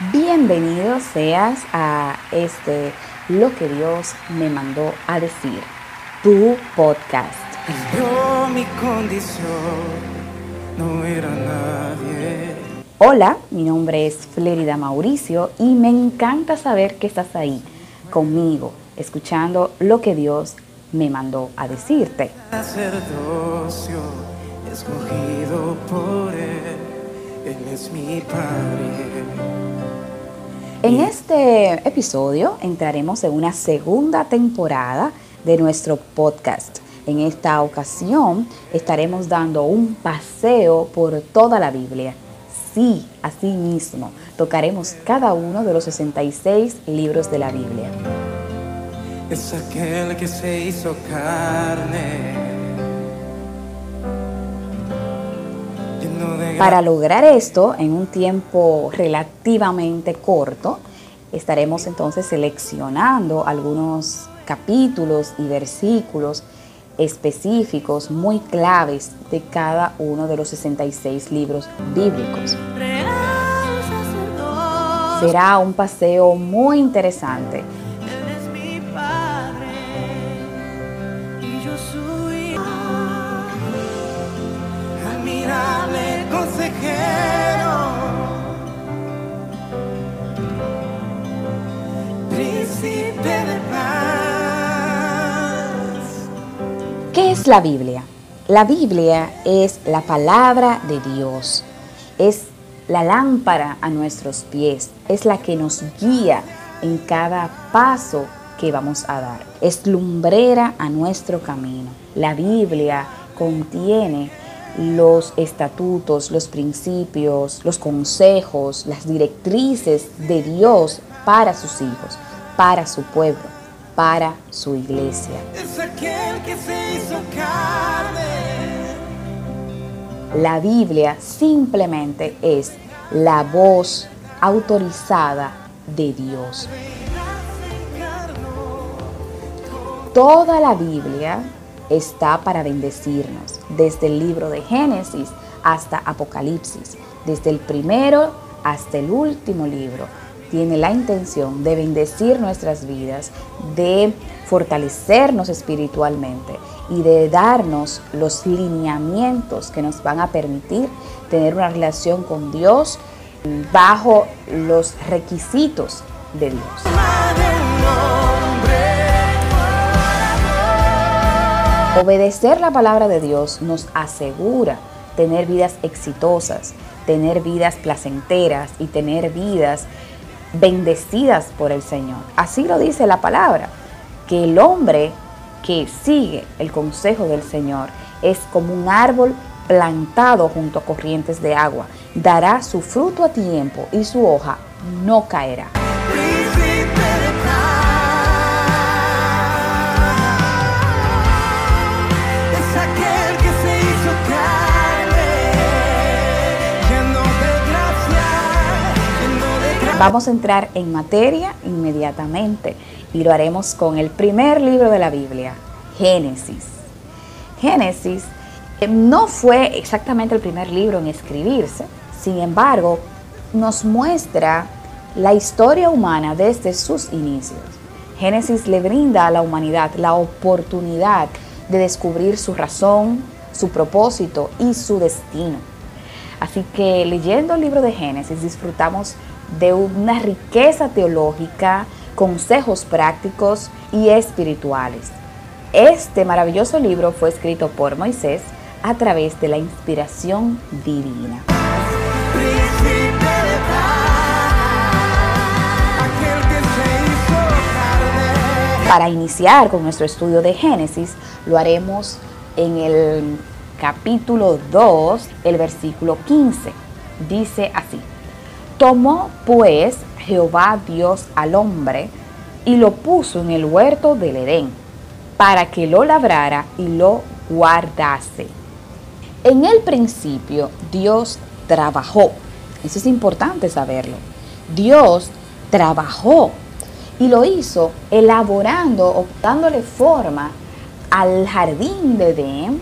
Bienvenido seas a este Lo que Dios me mandó a decir, tu podcast. Yo mi condición no era nadie. Hola, mi nombre es Flérida Mauricio y me encanta saber que estás ahí conmigo, escuchando lo que Dios me mandó a decirte. Sacerdocio escogido por Él, Él es mi Padre. En este episodio entraremos en una segunda temporada de nuestro podcast. En esta ocasión estaremos dando un paseo por toda la Biblia. Sí, así mismo, tocaremos cada uno de los 66 libros de la Biblia. Es aquel que se hizo carne. Para lograr esto en un tiempo relativamente corto, estaremos entonces seleccionando algunos capítulos y versículos específicos muy claves de cada uno de los 66 libros bíblicos. Será un paseo muy interesante. ¿Qué es la Biblia? La Biblia es la palabra de Dios, es la lámpara a nuestros pies, es la que nos guía en cada paso que vamos a dar, es lumbrera a nuestro camino. La Biblia contiene los estatutos, los principios, los consejos, las directrices de Dios para sus hijos, para su pueblo, para su iglesia. Es aquel que se hizo carne. La Biblia simplemente es la voz autorizada de Dios. Toda la Biblia está para bendecirnos, desde el libro de Génesis hasta Apocalipsis, desde el primero hasta el último libro. Tiene la intención de bendecir nuestras vidas, de fortalecernos espiritualmente y de darnos los lineamientos que nos van a permitir tener una relación con Dios bajo los requisitos de Dios. Obedecer la palabra de Dios nos asegura tener vidas exitosas, tener vidas placenteras y tener vidas bendecidas por el Señor. Así lo dice la palabra, que el hombre que sigue el consejo del Señor es como un árbol plantado junto a corrientes de agua. Dará su fruto a tiempo y su hoja no caerá. Vamos a entrar en materia inmediatamente y lo haremos con el primer libro de la Biblia, Génesis. Génesis eh, no fue exactamente el primer libro en escribirse, sin embargo, nos muestra la historia humana desde sus inicios. Génesis le brinda a la humanidad la oportunidad de descubrir su razón, su propósito y su destino. Así que leyendo el libro de Génesis disfrutamos de una riqueza teológica, consejos prácticos y espirituales. Este maravilloso libro fue escrito por Moisés a través de la inspiración divina. Para iniciar con nuestro estudio de Génesis, lo haremos en el capítulo 2, el versículo 15. Dice así, tomó pues Jehová Dios al hombre y lo puso en el huerto del Edén, para que lo labrara y lo guardase. En el principio Dios trabajó. Eso es importante saberlo. Dios trabajó y lo hizo elaborando o dándole forma al jardín de Edén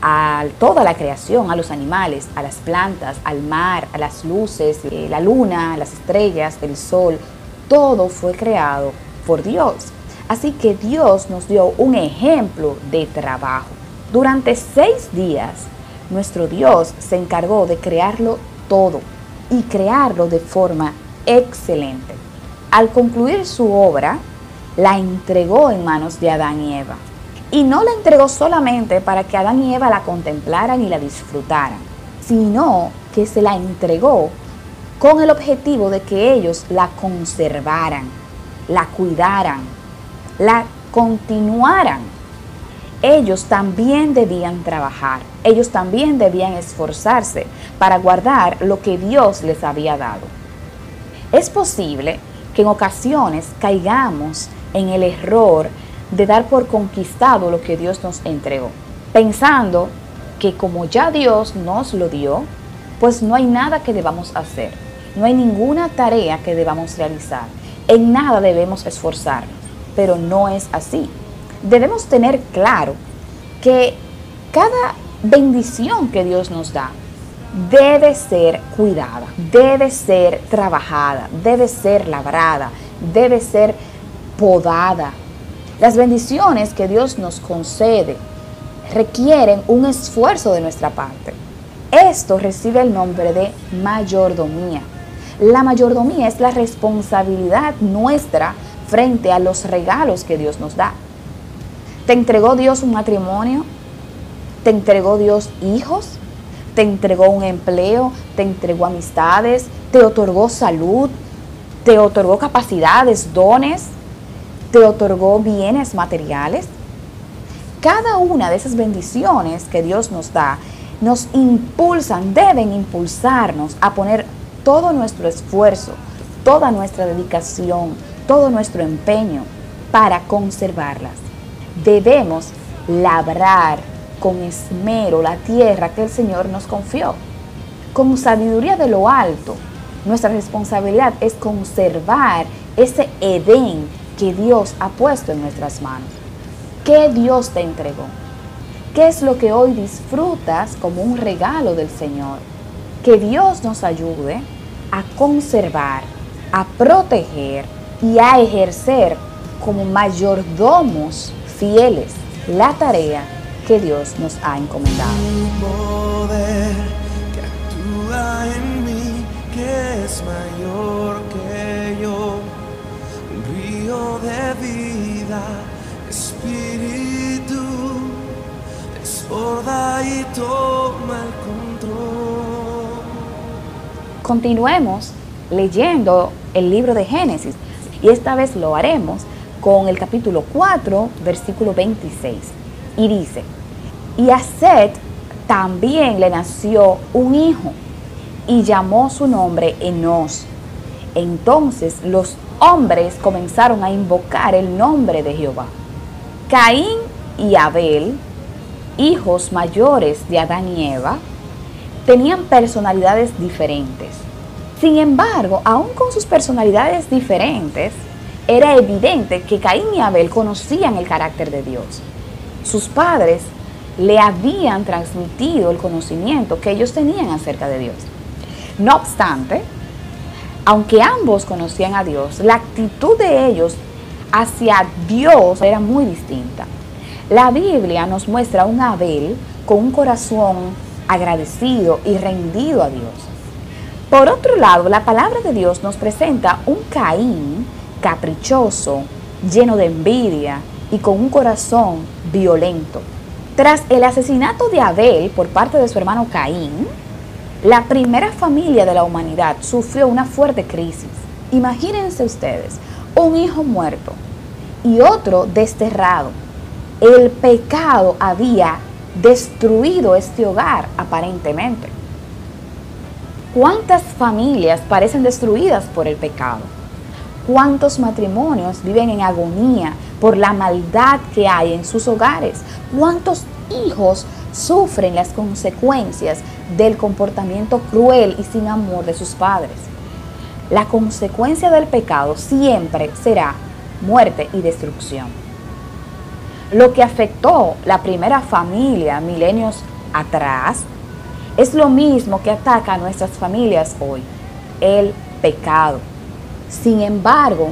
a toda la creación, a los animales, a las plantas, al mar, a las luces, eh, la luna, las estrellas, el sol, todo fue creado por Dios. Así que Dios nos dio un ejemplo de trabajo. Durante seis días, nuestro Dios se encargó de crearlo todo y crearlo de forma excelente. Al concluir su obra, la entregó en manos de Adán y Eva. Y no la entregó solamente para que Adán y Eva la contemplaran y la disfrutaran, sino que se la entregó con el objetivo de que ellos la conservaran, la cuidaran, la continuaran. Ellos también debían trabajar, ellos también debían esforzarse para guardar lo que Dios les había dado. Es posible que en ocasiones caigamos en el error de dar por conquistado lo que Dios nos entregó, pensando que como ya Dios nos lo dio, pues no hay nada que debamos hacer, no hay ninguna tarea que debamos realizar, en nada debemos esforzarnos, pero no es así. Debemos tener claro que cada bendición que Dios nos da debe ser cuidada, debe ser trabajada, debe ser labrada, debe ser podada, las bendiciones que Dios nos concede requieren un esfuerzo de nuestra parte. Esto recibe el nombre de mayordomía. La mayordomía es la responsabilidad nuestra frente a los regalos que Dios nos da. ¿Te entregó Dios un matrimonio? ¿Te entregó Dios hijos? ¿Te entregó un empleo? ¿Te entregó amistades? ¿Te otorgó salud? ¿Te otorgó capacidades, dones? Te otorgó bienes materiales. Cada una de esas bendiciones que Dios nos da nos impulsan, deben impulsarnos a poner todo nuestro esfuerzo, toda nuestra dedicación, todo nuestro empeño para conservarlas. Debemos labrar con esmero la tierra que el Señor nos confió. Con sabiduría de lo alto, nuestra responsabilidad es conservar ese Edén que Dios ha puesto en nuestras manos. ¿Qué Dios te entregó? ¿Qué es lo que hoy disfrutas como un regalo del Señor? Que Dios nos ayude a conservar, a proteger y a ejercer como mayordomos fieles la tarea que Dios nos ha encomendado. poder que actúa en mí, es mayor que Continuemos leyendo el libro de Génesis y esta vez lo haremos con el capítulo 4, versículo 26. Y dice, y a Set también le nació un hijo y llamó su nombre Enos. Entonces los hombres comenzaron a invocar el nombre de Jehová. Caín y Abel, hijos mayores de Adán y Eva, tenían personalidades diferentes. Sin embargo, aun con sus personalidades diferentes, era evidente que Caín y Abel conocían el carácter de Dios. Sus padres le habían transmitido el conocimiento que ellos tenían acerca de Dios. No obstante, aunque ambos conocían a Dios, la actitud de ellos hacia Dios era muy distinta. La Biblia nos muestra un Abel con un corazón agradecido y rendido a Dios. Por otro lado, la palabra de Dios nos presenta un Caín caprichoso, lleno de envidia y con un corazón violento. Tras el asesinato de Abel por parte de su hermano Caín, la primera familia de la humanidad sufrió una fuerte crisis. Imagínense ustedes, un hijo muerto y otro desterrado. El pecado había destruido este hogar aparentemente. ¿Cuántas familias parecen destruidas por el pecado? ¿Cuántos matrimonios viven en agonía por la maldad que hay en sus hogares? ¿Cuántos hijos sufren las consecuencias del comportamiento cruel y sin amor de sus padres? La consecuencia del pecado siempre será muerte y destrucción. Lo que afectó la primera familia milenios atrás, es lo mismo que ataca a nuestras familias hoy, el pecado. Sin embargo,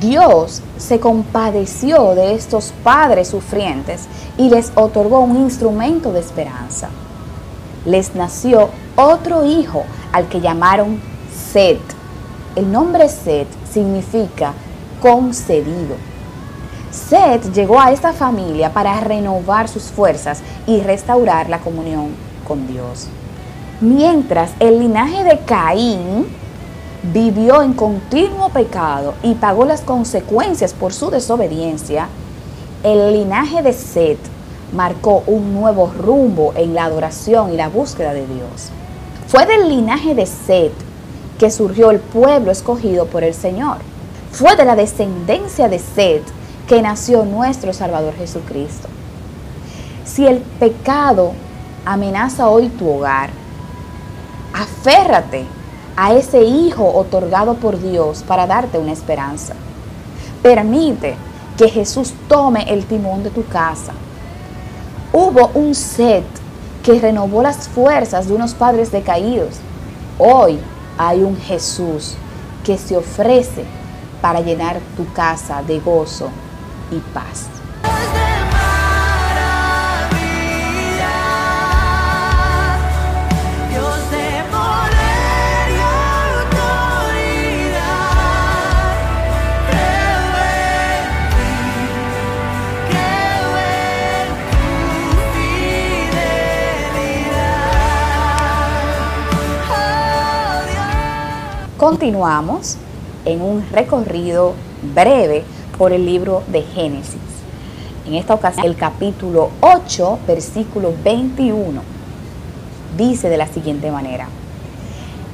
Dios se compadeció de estos padres sufrientes y les otorgó un instrumento de esperanza. Les nació otro hijo al que llamaron Set. El nombre Set significa concedido. Set llegó a esta familia para renovar sus fuerzas y restaurar la comunión con Dios. Mientras el linaje de Caín vivió en continuo pecado y pagó las consecuencias por su desobediencia, el linaje de Set marcó un nuevo rumbo en la adoración y la búsqueda de Dios. Fue del linaje de Set que surgió el pueblo escogido por el Señor. Fue de la descendencia de Set que nació nuestro Salvador Jesucristo. Si el pecado amenaza hoy tu hogar, aférrate a ese hijo otorgado por Dios para darte una esperanza. Permite que Jesús tome el timón de tu casa. Hubo un set que renovó las fuerzas de unos padres decaídos. Hoy hay un Jesús que se ofrece para llenar tu casa de gozo y paz. Continuamos en un recorrido breve por el libro de Génesis. En esta ocasión, el capítulo 8, versículo 21, dice de la siguiente manera,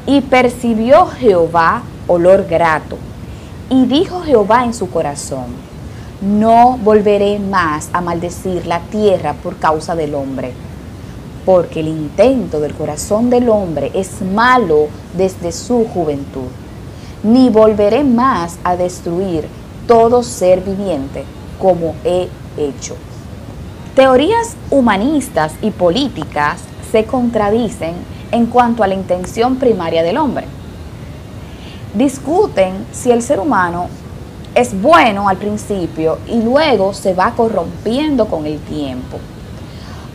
y percibió Jehová olor grato, y dijo Jehová en su corazón, no volveré más a maldecir la tierra por causa del hombre, porque el intento del corazón del hombre es malo desde su juventud, ni volveré más a destruir todo ser viviente como he hecho. Teorías humanistas y políticas se contradicen en cuanto a la intención primaria del hombre. Discuten si el ser humano es bueno al principio y luego se va corrompiendo con el tiempo.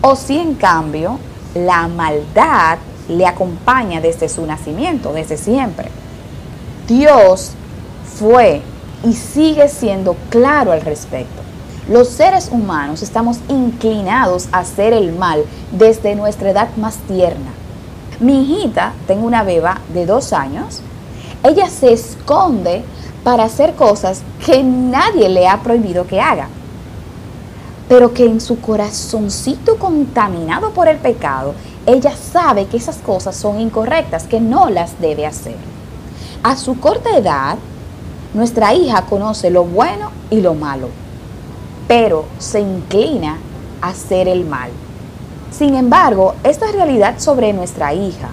O si en cambio la maldad le acompaña desde su nacimiento, desde siempre. Dios fue y sigue siendo claro al respecto. Los seres humanos estamos inclinados a hacer el mal desde nuestra edad más tierna. Mi hijita, tengo una beba de dos años, ella se esconde para hacer cosas que nadie le ha prohibido que haga, pero que en su corazoncito contaminado por el pecado, ella sabe que esas cosas son incorrectas, que no las debe hacer. A su corta edad, nuestra hija conoce lo bueno y lo malo, pero se inclina a hacer el mal. Sin embargo, esta realidad sobre nuestra hija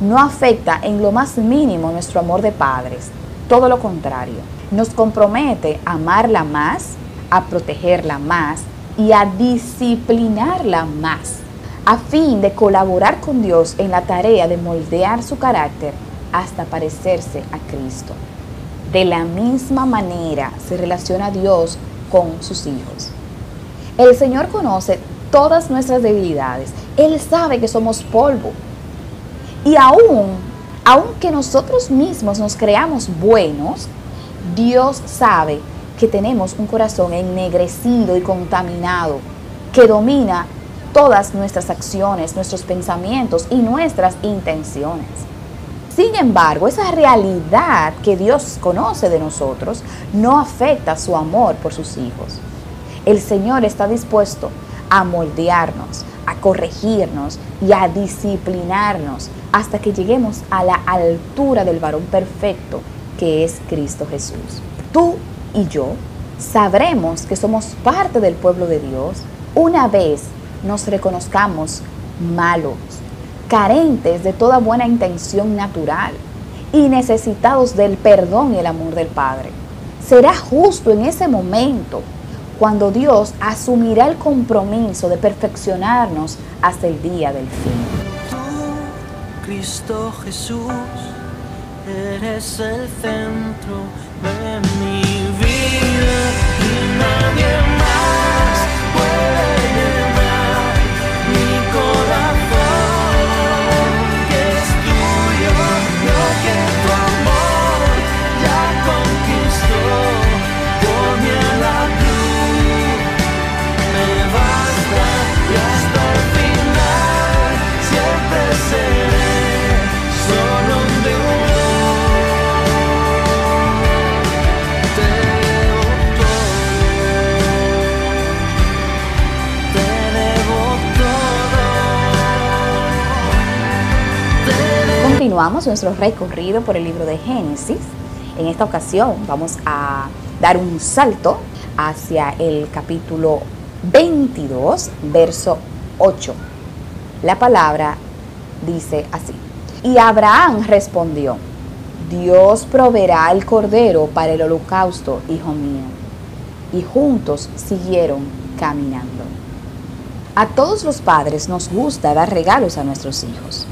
no afecta en lo más mínimo nuestro amor de padres. Todo lo contrario, nos compromete a amarla más, a protegerla más y a disciplinarla más, a fin de colaborar con Dios en la tarea de moldear su carácter hasta parecerse a Cristo. De la misma manera se relaciona Dios con sus hijos. El Señor conoce todas nuestras debilidades. Él sabe que somos polvo. Y aún, aunque nosotros mismos nos creamos buenos, Dios sabe que tenemos un corazón ennegrecido y contaminado, que domina todas nuestras acciones, nuestros pensamientos y nuestras intenciones. Sin embargo, esa realidad que Dios conoce de nosotros no afecta su amor por sus hijos. El Señor está dispuesto a moldearnos, a corregirnos y a disciplinarnos hasta que lleguemos a la altura del varón perfecto que es Cristo Jesús. Tú y yo sabremos que somos parte del pueblo de Dios una vez nos reconozcamos malos, carentes de toda buena intención natural y necesitados del perdón y el amor del Padre. Será justo en ese momento cuando Dios asumirá el compromiso de perfeccionarnos hasta el día del fin. Tú, Cristo Jesús, eres el centro de mi vida y nadie más Continuamos nuestro recorrido por el libro de Génesis. En esta ocasión vamos a dar un salto hacia el capítulo 22, verso 8. La palabra dice así. Y Abraham respondió, Dios proveerá el cordero para el holocausto, hijo mío. Y juntos siguieron caminando. A todos los padres nos gusta dar regalos a nuestros hijos.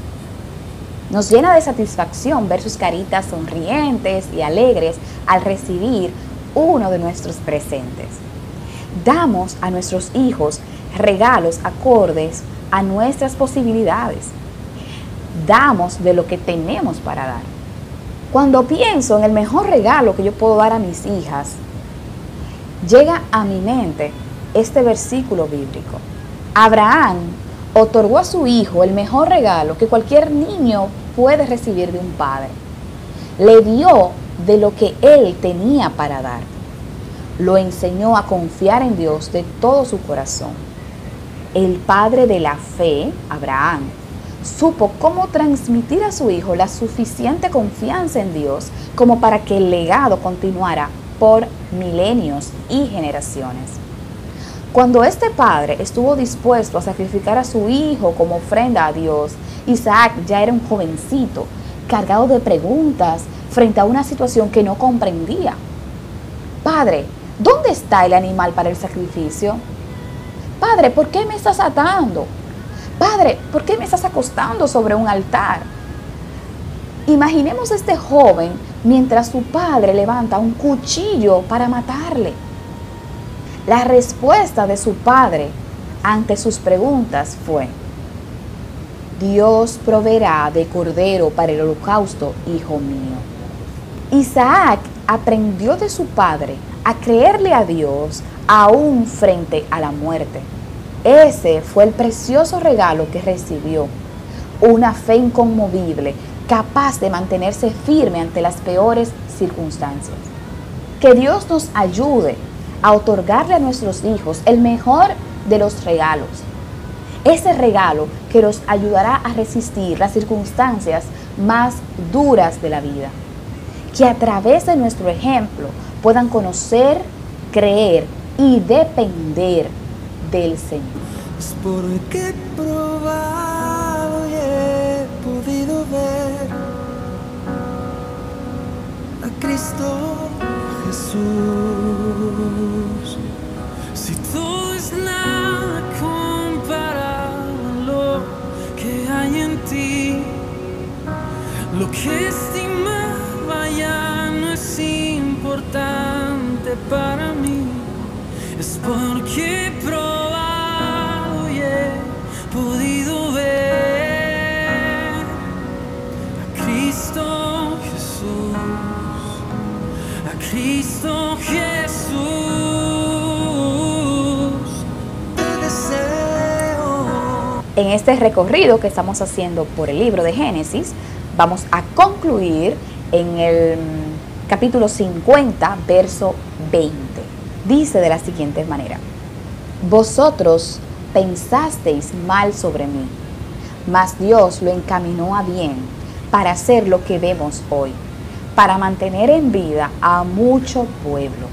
Nos llena de satisfacción ver sus caritas sonrientes y alegres al recibir uno de nuestros presentes. Damos a nuestros hijos regalos acordes a nuestras posibilidades. Damos de lo que tenemos para dar. Cuando pienso en el mejor regalo que yo puedo dar a mis hijas, llega a mi mente este versículo bíblico. Abraham otorgó a su hijo el mejor regalo que cualquier niño puede recibir de un padre. Le dio de lo que él tenía para dar. Lo enseñó a confiar en Dios de todo su corazón. El padre de la fe, Abraham, supo cómo transmitir a su hijo la suficiente confianza en Dios como para que el legado continuara por milenios y generaciones. Cuando este padre estuvo dispuesto a sacrificar a su hijo como ofrenda a Dios, Isaac ya era un jovencito, cargado de preguntas frente a una situación que no comprendía. Padre, ¿dónde está el animal para el sacrificio? Padre, ¿por qué me estás atando? Padre, ¿por qué me estás acostando sobre un altar? Imaginemos a este joven mientras su padre levanta un cuchillo para matarle. La respuesta de su padre ante sus preguntas fue, Dios proveerá de cordero para el holocausto, hijo mío. Isaac aprendió de su padre a creerle a Dios aún frente a la muerte. Ese fue el precioso regalo que recibió, una fe inconmovible, capaz de mantenerse firme ante las peores circunstancias. Que Dios nos ayude a otorgarle a nuestros hijos el mejor de los regalos. Ese regalo que los ayudará a resistir las circunstancias más duras de la vida. Que a través de nuestro ejemplo puedan conocer, creer y depender del Señor. Es he probado y he podido ver a Cristo Jesús. Que estimaba ya no es importante para mí. Es porque he probado y he podido ver a Cristo Jesús, a Cristo Jesús. Te deseo. En este recorrido que estamos haciendo por el libro de Génesis, vamos a concluir en el capítulo 50, verso 20. Dice de la siguiente manera, vosotros pensasteis mal sobre mí, mas Dios lo encaminó a bien para hacer lo que vemos hoy, para mantener en vida a mucho pueblo.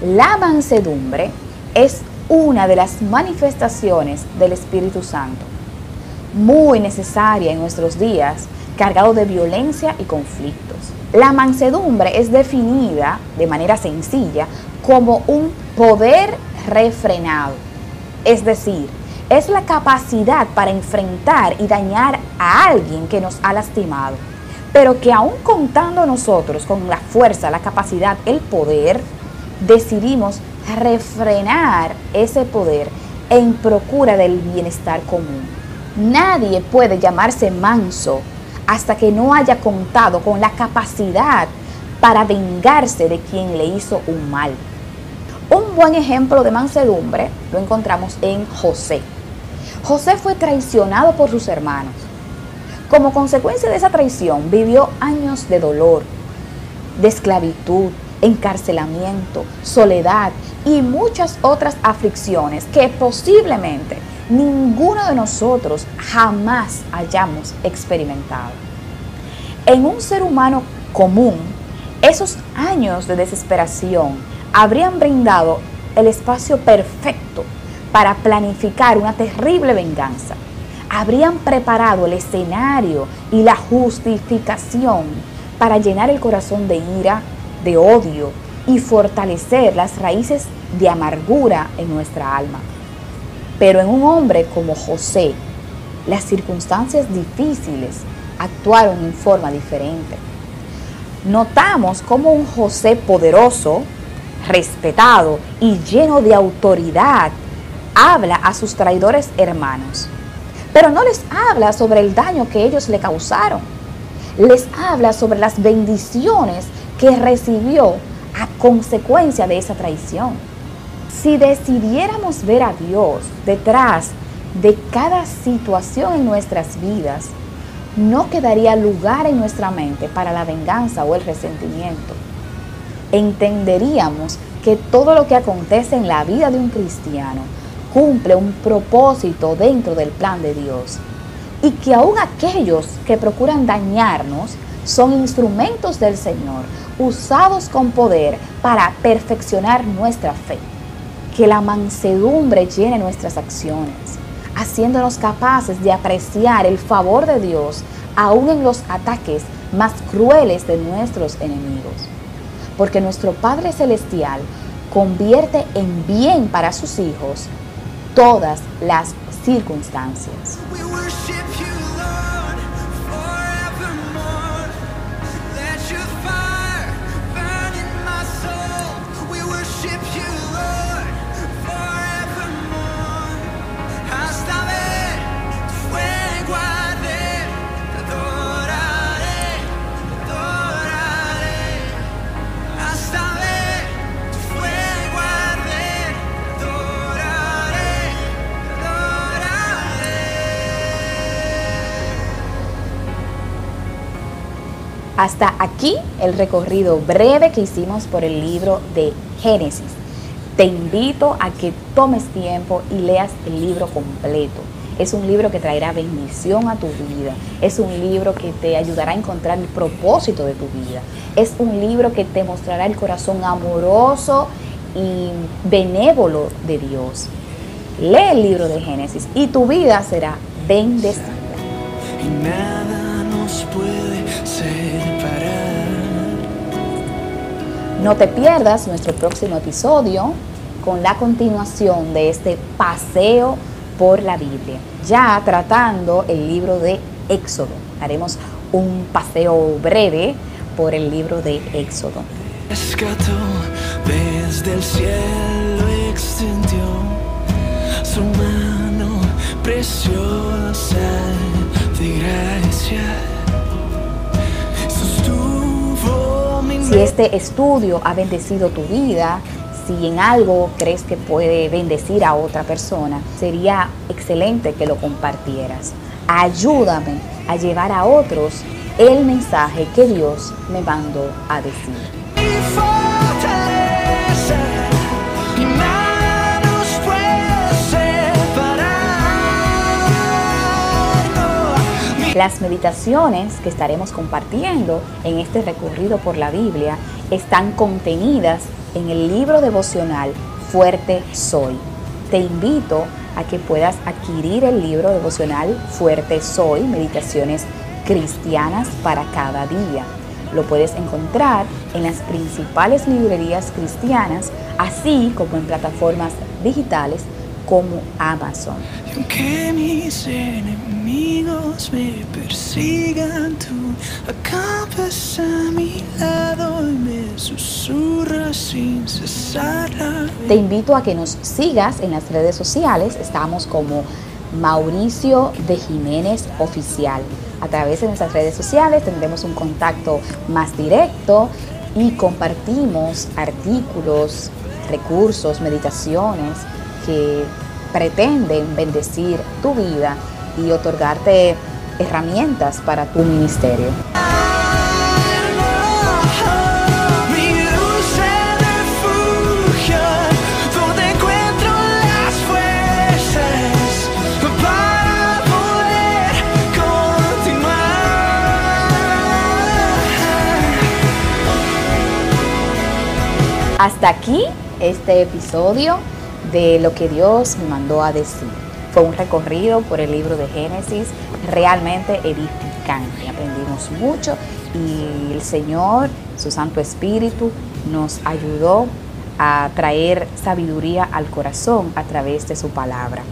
La mansedumbre es una de las manifestaciones del Espíritu Santo, muy necesaria en nuestros días, cargado de violencia y conflictos. La mansedumbre es definida de manera sencilla como un poder refrenado. Es decir, es la capacidad para enfrentar y dañar a alguien que nos ha lastimado, pero que aún contando nosotros con la fuerza, la capacidad, el poder, decidimos refrenar ese poder en procura del bienestar común. Nadie puede llamarse manso hasta que no haya contado con la capacidad para vengarse de quien le hizo un mal. Un buen ejemplo de mansedumbre lo encontramos en José. José fue traicionado por sus hermanos. Como consecuencia de esa traición vivió años de dolor, de esclavitud, encarcelamiento, soledad y muchas otras aflicciones que posiblemente ninguno de nosotros jamás hayamos experimentado. En un ser humano común, esos años de desesperación habrían brindado el espacio perfecto para planificar una terrible venganza. Habrían preparado el escenario y la justificación para llenar el corazón de ira, de odio y fortalecer las raíces de amargura en nuestra alma. Pero en un hombre como José, las circunstancias difíciles actuaron en forma diferente. Notamos como un José poderoso, respetado y lleno de autoridad habla a sus traidores hermanos, pero no les habla sobre el daño que ellos le causaron. Les habla sobre las bendiciones que recibió a consecuencia de esa traición. Si decidiéramos ver a Dios detrás de cada situación en nuestras vidas, no quedaría lugar en nuestra mente para la venganza o el resentimiento. Entenderíamos que todo lo que acontece en la vida de un cristiano cumple un propósito dentro del plan de Dios y que aún aquellos que procuran dañarnos son instrumentos del Señor usados con poder para perfeccionar nuestra fe. Que la mansedumbre llene nuestras acciones, haciéndonos capaces de apreciar el favor de Dios aún en los ataques más crueles de nuestros enemigos. Porque nuestro Padre Celestial convierte en bien para sus hijos todas las circunstancias. Hasta aquí el recorrido breve que hicimos por el libro de Génesis. Te invito a que tomes tiempo y leas el libro completo. Es un libro que traerá bendición a tu vida. Es un libro que te ayudará a encontrar el propósito de tu vida. Es un libro que te mostrará el corazón amoroso y benévolo de Dios. Lee el libro de Génesis y tu vida será bendecida. Puede separar. No te pierdas nuestro próximo episodio con la continuación de este paseo por la Biblia, ya tratando el libro de Éxodo. Haremos un paseo breve por el libro de Éxodo. Rescató desde el cielo extendió su mano preciosa de gracia. Si este estudio ha bendecido tu vida, si en algo crees que puede bendecir a otra persona, sería excelente que lo compartieras. Ayúdame a llevar a otros el mensaje que Dios me mandó a decir. Las meditaciones que estaremos compartiendo en este recorrido por la Biblia están contenidas en el libro devocional Fuerte Soy. Te invito a que puedas adquirir el libro devocional Fuerte Soy, Meditaciones Cristianas para cada día. lo puedes encontrar en las principales librerías cristianas, así como en plataformas digitales como Amazon. Y aunque mis enemigos me persigan, tú acampas a mi lado y me susurras sin cesar. Te invito a que nos sigas en las redes sociales. Estamos como Mauricio de Jiménez Oficial. A través de nuestras redes sociales tendremos un contacto más directo y compartimos artículos, recursos, meditaciones que pretenden bendecir tu vida y otorgarte herramientas para tu ministerio. Hasta aquí este episodio de lo que Dios me mandó a decir. Fue un recorrido por el libro de Génesis realmente edificante. Aprendimos mucho y el Señor, su Santo Espíritu, nos ayudó a traer sabiduría al corazón a través de su palabra.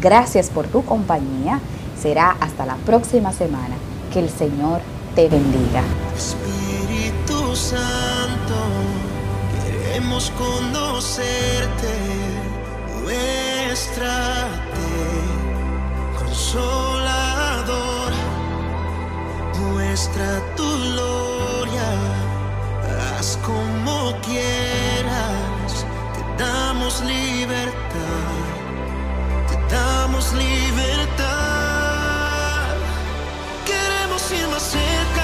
Gracias por tu compañía. Será hasta la próxima semana. Que el Señor te bendiga. Espíritu Santo, queremos conocerte, muéstrate consolador, muestra tu gloria, haz como quieras, te damos libertad, te damos libertad, queremos ir más cerca.